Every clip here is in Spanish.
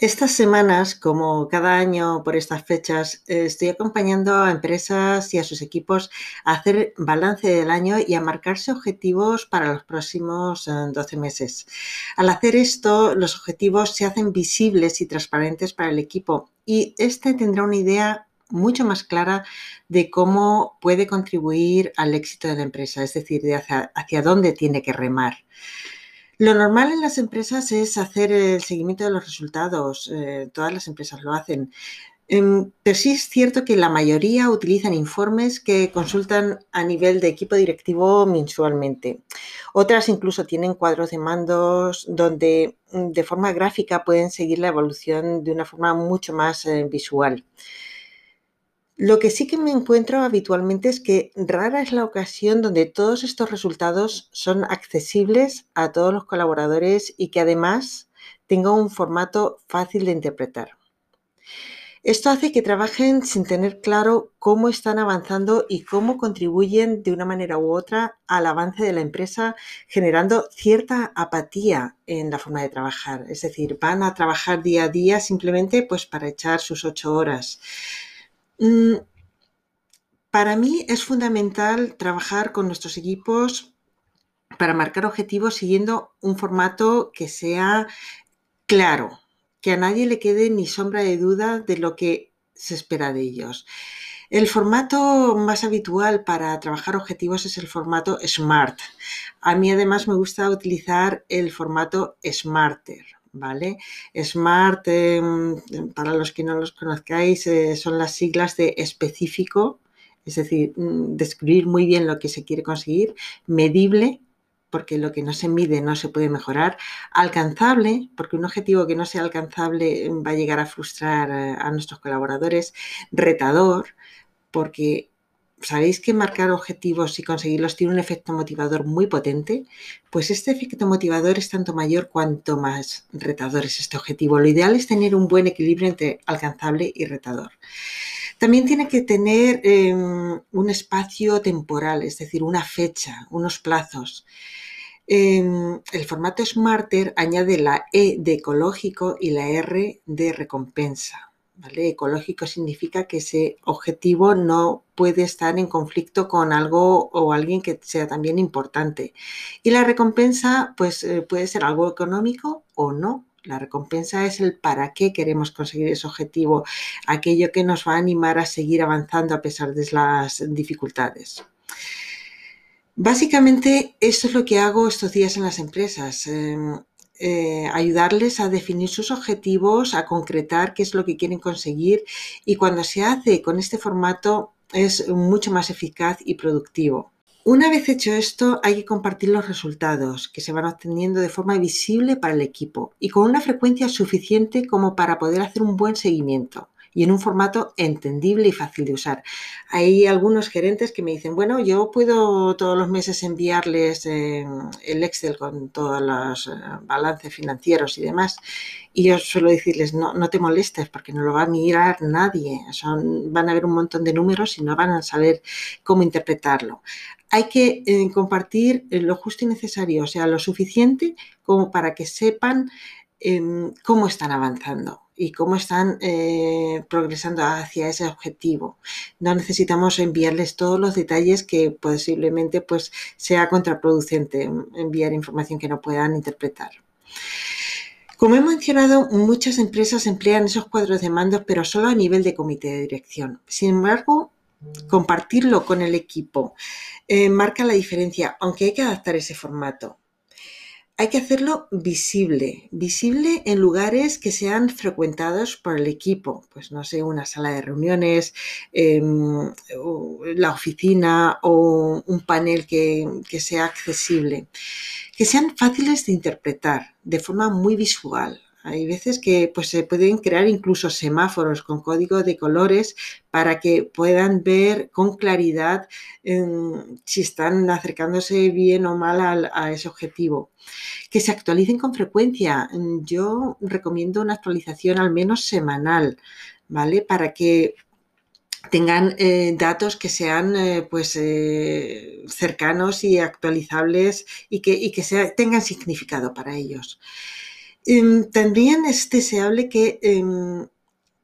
Estas semanas, como cada año por estas fechas, estoy acompañando a empresas y a sus equipos a hacer balance del año y a marcarse objetivos para los próximos 12 eh, meses. Al hacer esto, los objetivos se hacen visibles y transparentes para el equipo y este tendrá una idea mucho más clara de cómo puede contribuir al éxito de la empresa, es decir, de hacia, hacia dónde tiene que remar. Lo normal en las empresas es hacer el seguimiento de los resultados. Eh, todas las empresas lo hacen. Em, pero sí es cierto que la mayoría utilizan informes que consultan a nivel de equipo directivo mensualmente. Otras incluso tienen cuadros de mandos donde mm, de forma gráfica pueden seguir la evolución de una forma mucho más eh, visual. Lo que sí que me encuentro habitualmente es que rara es la ocasión donde todos estos resultados son accesibles a todos los colaboradores y que además tenga un formato fácil de interpretar. Esto hace que trabajen sin tener claro cómo están avanzando y cómo contribuyen de una manera u otra al avance de la empresa, generando cierta apatía en la forma de trabajar. Es decir, van a trabajar día a día simplemente pues para echar sus ocho horas. Mm, para mí es fundamental trabajar con nuestros equipos para marcar objetivos siguiendo un formato que sea claro, que a nadie le quede ni sombra de duda de lo que se espera de ellos. El formato más habitual para trabajar objetivos es el formato SMART. A mí además me gusta utilizar el formato SMARTER. ¿Vale? SMART, em, para los que no los conozcáis, eh, son las siglas de específico, es decir, mm, describir muy bien lo que se quiere conseguir, medible, porque lo que no se mide no se puede mejorar, alcanzable, porque un objetivo que no sea alcanzable em, va a llegar a frustrar eh, a nuestros colaboradores, retador, porque sabéis que marcar objetivos y conseguirlos tiene un efecto motivador muy potente, pues este efecto motivador es tanto mayor cuanto más retador es este objetivo. Lo ideal es tener un buen equilibrio entre alcanzable y retador. También tiene que tener em, un espacio temporal, es decir, una fecha, unos plazos. Em, el formato Smarter añade la E de ecológico y la R de recompensa. Ecológico significa que ese objetivo no puede estar en conflicto con algo o alguien que sea también importante. Y la recompensa, pues eh, puede ser algo económico o no. La recompensa es el para qué queremos conseguir ese objetivo, aquello que nos va a animar a seguir avanzando a pesar de las dificultades. Básicamente, esto es lo que hago estos días en las empresas. Em, eh, ayudarles a definir sus objetivos, a concretar qué es lo que quieren conseguir y cuando se hace con este formato es mucho más eficaz y productivo. Una vez hecho esto, hay que compartir los resultados que se van obteniendo de forma visible para el equipo y con una frecuencia suficiente como para poder hacer un buen seguimiento y en un formato entendible y fácil de usar. Hay algunos gerentes que me dicen, bueno, yo puedo todos los meses enviarles eh, el Excel con todos los eh, balances financieros y demás. Y yo suelo decirles, no, no te molestes porque no lo va a mirar nadie. Son, van a ver un montón de números y no van a saber cómo interpretarlo hay que eh, compartir lo justo y necesario, o sea, lo suficiente como para que sepan cómo están avanzando y cómo están eh, progresando hacia ese objetivo. No necesitamos enviarles todos los detalles que posiblemente pues, sea contraproducente enviar información que no puedan interpretar. Como he mencionado, muchas empresas emplean esos cuadros de mandos, pero solo a nivel de comité de dirección. Sin embargo, compartirlo con el equipo eh, marca la diferencia, aunque hay que adaptar ese formato hay que hacerlo visible, visible en lugares que sean frecuentados por el equipo, pues no sé, una sala de reuniones, em, la oficina o un panel que, que sea accesible, que sean fáciles de interpretar de forma muy visual. Hay veces que pues, se pueden crear incluso semáforos con código de colores para que puedan ver con claridad em, si están acercándose bien o mal a, ese objetivo. Que se actualicen con frecuencia. Yo recomiendo una actualización al menos semanal, ¿vale? Para que tengan eh, datos que sean eh, pues eh, cercanos y actualizables y que, que tengan significado para ellos. Em, también es deseable que em,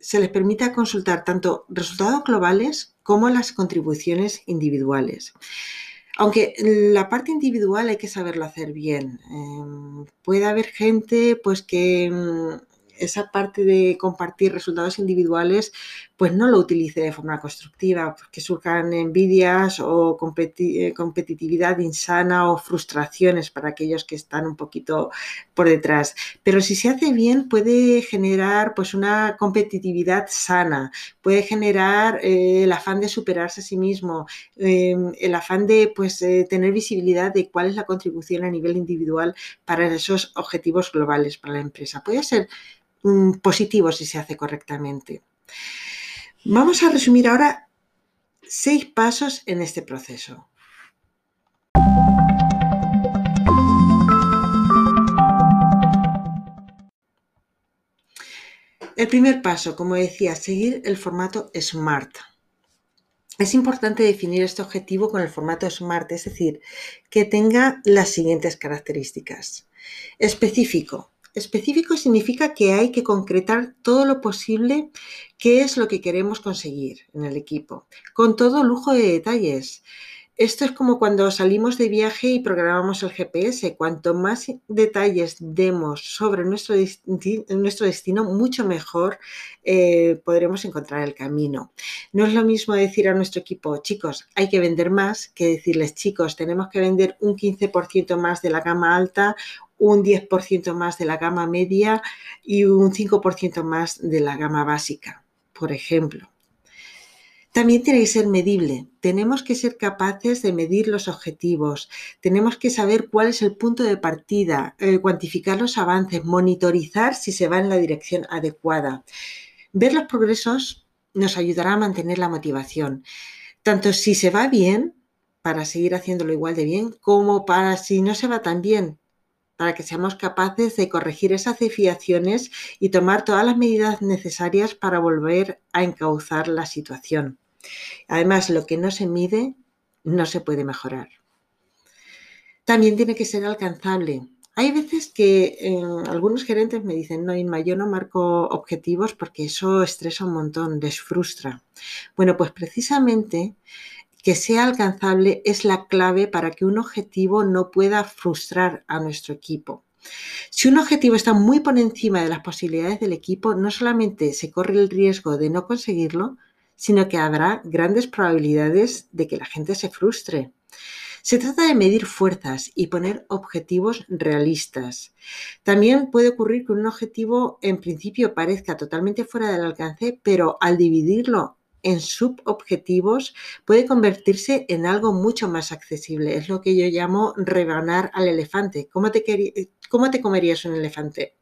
se les permita consultar tanto resultados globales como las contribuciones individuales. Aunque la parte individual hay que saberlo hacer bien. Em, puede haber gente pues que esa parte de compartir resultados individuales, pues no lo utilice de forma constructiva, que surjan envidias o eh, competitividad insana o frustraciones para aquellos que están un poquito por detrás. Pero si se hace bien, puede generar pues una competitividad sana, puede generar eh, el afán de superarse a sí mismo, em, el afán de pues eh, tener visibilidad de cuál es la contribución a nivel individual para esos objetivos globales para la empresa. Puede ser positivo si se hace correctamente. Vamos a resumir ahora seis pasos en este proceso. El primer paso, como decía, seguir el formato SMART. Es importante definir este objetivo con el formato SMART, es decir, que tenga las siguientes características. Específico, Específico significa que hay que concretar todo lo posible qué es lo que queremos conseguir en el equipo, con todo lujo de detalles. Esto es como cuando salimos de viaje y programamos el GPS. Cuanto más detalles demos sobre nuestro, nuestro destino, mucho mejor eh, podremos encontrar el camino. No es lo mismo decir a nuestro equipo, chicos, hay que vender más, que decirles, chicos, tenemos que vender un 15% más de la gama alta un 10% más de la gama media y un 5% más de la gama básica, por ejemplo. También tiene que ser medible. Tenemos que ser capaces de medir los objetivos. Tenemos que saber cuál es el punto de partida, eh, cuantificar los avances, monitorizar si se va en la dirección adecuada. Ver los progresos nos ayudará a mantener la motivación. Tanto si se va bien, para seguir haciéndolo igual de bien, como para si no se va tan bien, para que seamos capaces de corregir esas desviaciones y tomar todas las medidas necesarias para volver a encauzar la situación. Además, lo que no se mide no se puede mejorar. También tiene que ser alcanzable. Hay veces que eh, algunos gerentes me dicen, no, Inma, yo no marco objetivos porque eso estresa un montón, les frustra. Bueno, pues precisamente que sea alcanzable es la clave para que un objetivo no pueda frustrar a nuestro equipo. Si un objetivo está muy por encima de las posibilidades del equipo, no solamente se corre el riesgo de no conseguirlo, sino que habrá grandes probabilidades de que la gente se frustre. Se trata de medir fuerzas y poner objetivos realistas. También puede ocurrir que un objetivo en principio parezca totalmente fuera del alcance, pero al dividirlo en subobjetivos puede convertirse en algo mucho más accesible. Es lo que yo llamo rebanar al elefante. ¿Cómo te, cómo te comerías un elefante?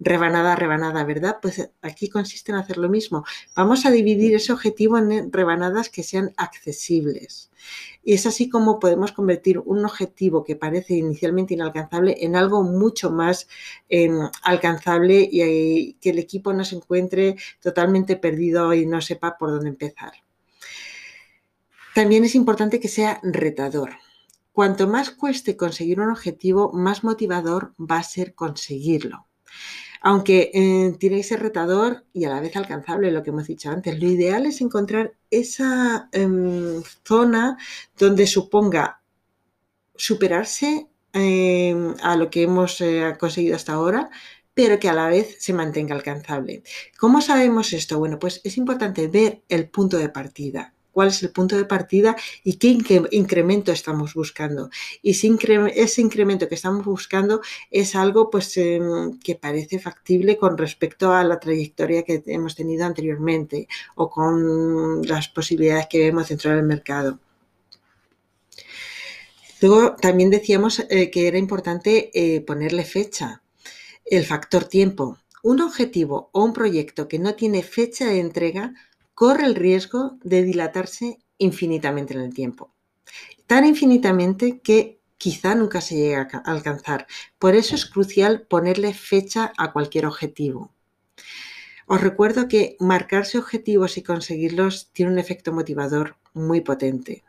Rebanada, rebanada, ¿verdad? Pues aquí consiste en hacer lo mismo. Vamos a dividir ese objetivo en rebanadas que sean accesibles. Y es así como podemos convertir un objetivo que parece inicialmente inalcanzable en algo mucho más em, alcanzable y eh, que el equipo no se encuentre totalmente perdido y no sepa por dónde empezar. También es importante que sea retador. Cuanto más cueste conseguir un objetivo, más motivador va a ser conseguirlo. Aunque eh, que ser retador y a la vez alcanzable, lo que hemos dicho antes. Lo ideal es encontrar esa em, zona donde suponga superarse em, a lo que hemos eh, conseguido hasta ahora, pero que a la vez se mantenga alcanzable. ¿Cómo sabemos esto? Bueno, pues es importante ver el punto de partida cuál es el punto de partida y qué incremento estamos buscando. Y si ese incremento que estamos buscando es algo pues, em, que parece factible con respecto a la trayectoria que hemos tenido anteriormente o con las posibilidades que vemos dentro del mercado. Luego también decíamos eh, que era importante eh, ponerle fecha, el factor tiempo. Un objetivo o un proyecto que no tiene fecha de entrega corre el riesgo de dilatarse infinitamente en el tiempo. Tan infinitamente que quizá nunca se llegue a alcanzar. Por eso es crucial ponerle fecha a cualquier objetivo. Os recuerdo que marcarse objetivos y conseguirlos tiene un efecto motivador muy potente.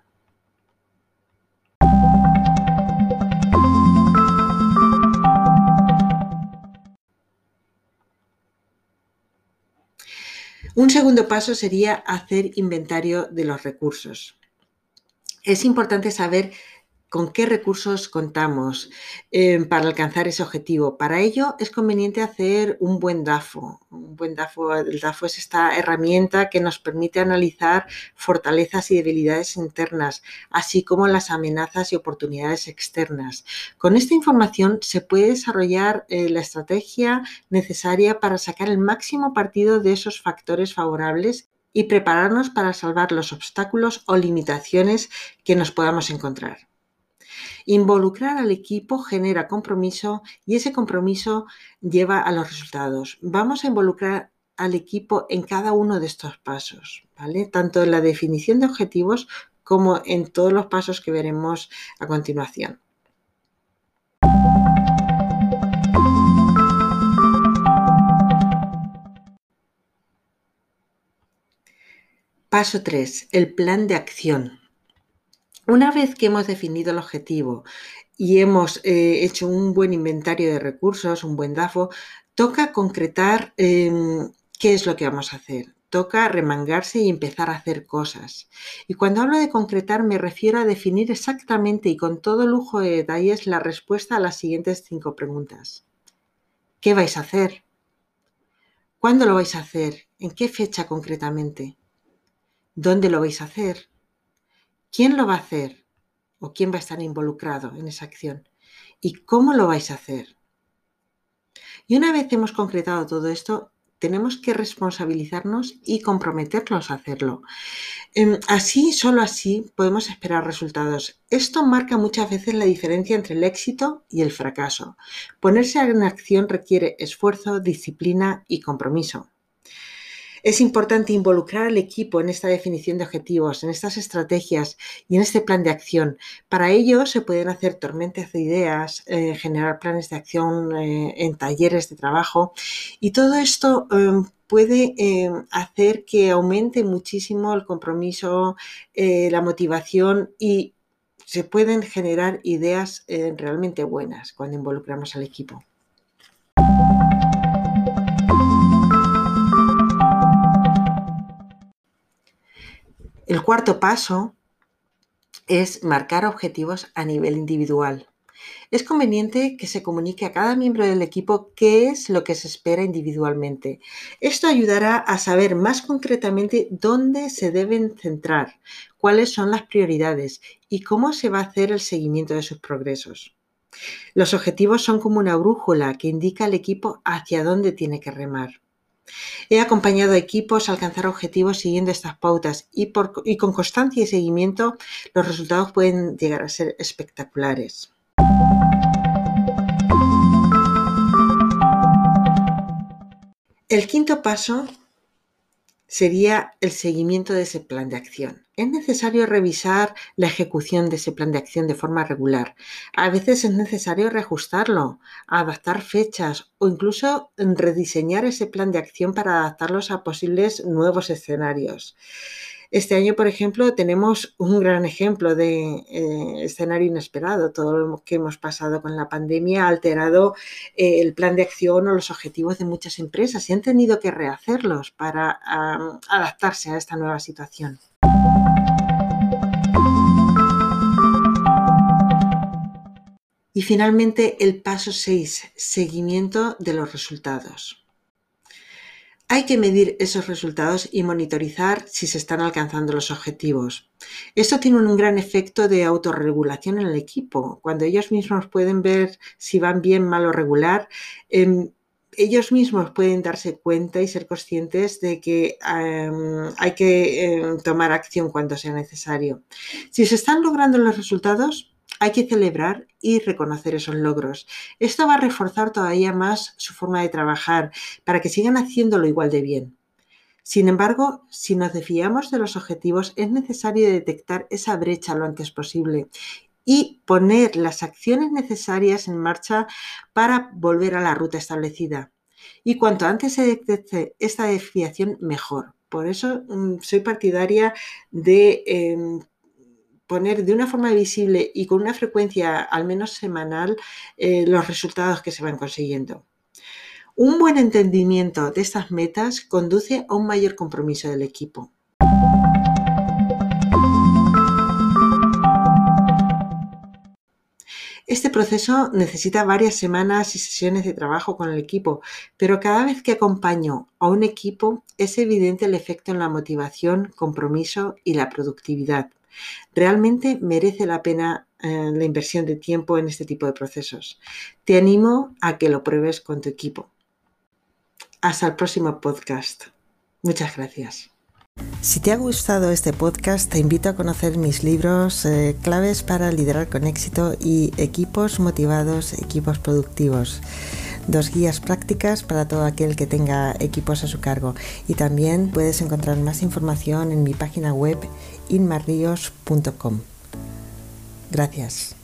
Un segundo paso sería hacer inventario de los recursos. Es importante saber con qué recursos contamos eh, para alcanzar ese objetivo. Para ello es conveniente hacer un buen DAFO. Un buen DAFO, el DAFO es esta herramienta que nos permite analizar fortalezas y debilidades internas, así como las amenazas y oportunidades externas. Con esta información se puede desarrollar eh, la estrategia necesaria para sacar el máximo partido de esos factores favorables y prepararnos para salvar los obstáculos o limitaciones que nos podamos encontrar. Involucrar al equipo genera compromiso y ese compromiso lleva a los resultados. Vamos a involucrar al equipo en cada uno de estos pasos. Tanto en la definición de objetivos como en todos los pasos que veremos a continuación. Paso 3. El plan de acción. Una vez que hemos definido el objetivo y hemos eh, hecho un buen inventario de recursos, un buen DAFO, toca concretar em, qué es lo que vamos a hacer. Toca remangarse y empezar a hacer cosas. Y cuando hablo de concretar me refiero a definir exactamente y con todo lujo de detalles la respuesta a las siguientes cinco preguntas. ¿Qué vais a hacer? ¿Cuándo lo vais a hacer? ¿En qué fecha concretamente? ¿Dónde lo vais a hacer? ¿Quién lo va a hacer? ¿O quién va a estar involucrado en esa acción? ¿Y cómo lo vais a hacer? Y una vez hemos concretado todo esto, tenemos que responsabilizarnos y comprometernos a hacerlo. Em, así, solo así, podemos esperar resultados. Esto marca muchas veces la diferencia entre el éxito y el fracaso. Ponerse en acción requiere esfuerzo, disciplina y compromiso. Es importante involucrar al equipo en esta definición de objetivos, en estas estrategias y en este plan de acción. Para ello se pueden hacer tormentas de ideas, eh, generar planes de acción eh, en talleres de trabajo y todo esto em, puede em, hacer que aumente muchísimo el compromiso, eh, la motivación y se pueden generar ideas realmente buenas cuando involucramos al equipo. El cuarto paso es marcar objetivos a nivel individual. Es conveniente que se comunique a cada miembro del equipo qué es lo que se espera individualmente. Esto ayudará a saber más concretamente dónde se deben centrar, cuáles son las prioridades y cómo se va a hacer el seguimiento de sus progresos. Los objetivos son como una brújula que indica al equipo hacia dónde tiene que remar. He acompañado a equipos a alcanzar objetivos siguiendo estas pautas y, y con constancia y seguimiento los resultados pueden llegar a ser espectaculares. El quinto paso sería el seguimiento de ese plan de acción. Es necesario revisar la ejecución de ese plan de acción de forma regular. A veces es necesario reajustarlo, adaptar fechas o incluso rediseñar ese plan de acción para adaptarlos a posibles nuevos escenarios. Este año, por ejemplo, tenemos un gran ejemplo de eh, escenario inesperado. Todo lo que hemos pasado con la pandemia ha alterado eh, el plan de acción o los objetivos de muchas empresas y han tenido que rehacerlos para adaptarse a esta nueva situación. Y finalmente, el paso 6, seguimiento de los resultados. Hay que medir esos resultados y monitorizar si se están alcanzando los objetivos. Esto tiene un gran efecto de autorregulación en el equipo. Cuando ellos mismos pueden ver si van bien, mal o regular, em, ellos mismos pueden darse cuenta y ser conscientes de que em, hay que em, tomar acción cuando sea necesario. Si se están logrando los resultados, hay que celebrar y reconocer esos logros. Esto va a reforzar todavía más su forma de trabajar para que sigan haciéndolo igual de bien. Sin embargo, si nos desviamos de los objetivos, es necesario detectar esa brecha lo antes posible y poner las acciones necesarias en marcha para volver a la ruta establecida. Y cuanto antes se detecte esta desviación, mejor. Por eso mm, soy partidaria de em, poner de una forma visible y con una frecuencia al menos semanal eh, los resultados que se van consiguiendo. Un buen entendimiento de estas metas conduce a un mayor compromiso del equipo. Este proceso necesita varias semanas y sesiones de trabajo con el equipo, pero cada vez que acompaño a un equipo es evidente el efecto en la motivación, compromiso y la productividad. Realmente merece la pena eh, la inversión de tiempo en este tipo de procesos. Te animo a que lo pruebes con tu equipo. Hasta el próximo podcast. Muchas gracias. Si te ha gustado este podcast, te invito a conocer mis libros eh, claves para liderar con éxito y equipos motivados, equipos productivos. Dos guías prácticas para todo aquel que tenga equipos a su cargo. Y también puedes encontrar más información en mi página web inmarrios.com. Gracias.